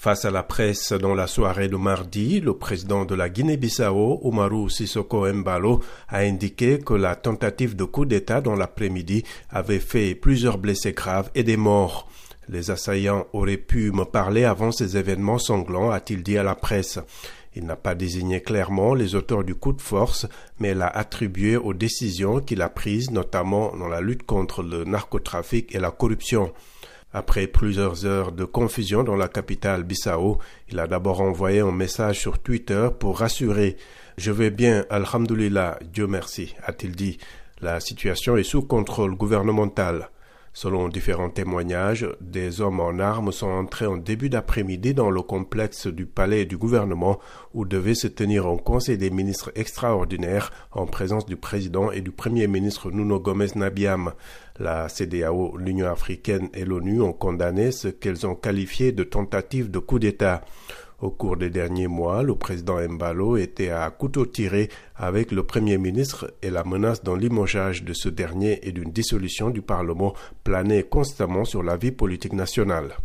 Face à la presse dans la soirée de mardi, le président de la Guinée-Bissau, Umaru Sissoko Mbalo, a indiqué que la tentative de coup d'État dans l'après-midi avait fait plusieurs blessés graves et des morts. Les assaillants auraient pu me parler avant ces événements sanglants, a-t-il dit à la presse. Il n'a pas désigné clairement les auteurs du coup de force, mais l'a attribué aux décisions qu'il a prises, notamment dans la lutte contre le narcotrafic et la corruption. Après plusieurs heures de confusion dans la capitale Bissau, il a d'abord envoyé un message sur Twitter pour rassurer Je vais bien, Alhamdulillah, Dieu merci, a-t-il dit. La situation est sous contrôle gouvernemental. Selon différents témoignages, des hommes en armes sont entrés en début d'après-midi dans le complexe du palais du gouvernement où devait se tenir un conseil des ministres extraordinaire en présence du président et du premier ministre Nuno Gomez Nabiam. La CDAO, l'Union africaine et l'ONU ont condamné ce qu'elles ont qualifié de tentative de coup d'État. Au cours des derniers mois, le président Mbalo était à couteau tiré avec le Premier ministre et la menace d'un limogeage de ce dernier et d'une dissolution du Parlement planait constamment sur la vie politique nationale.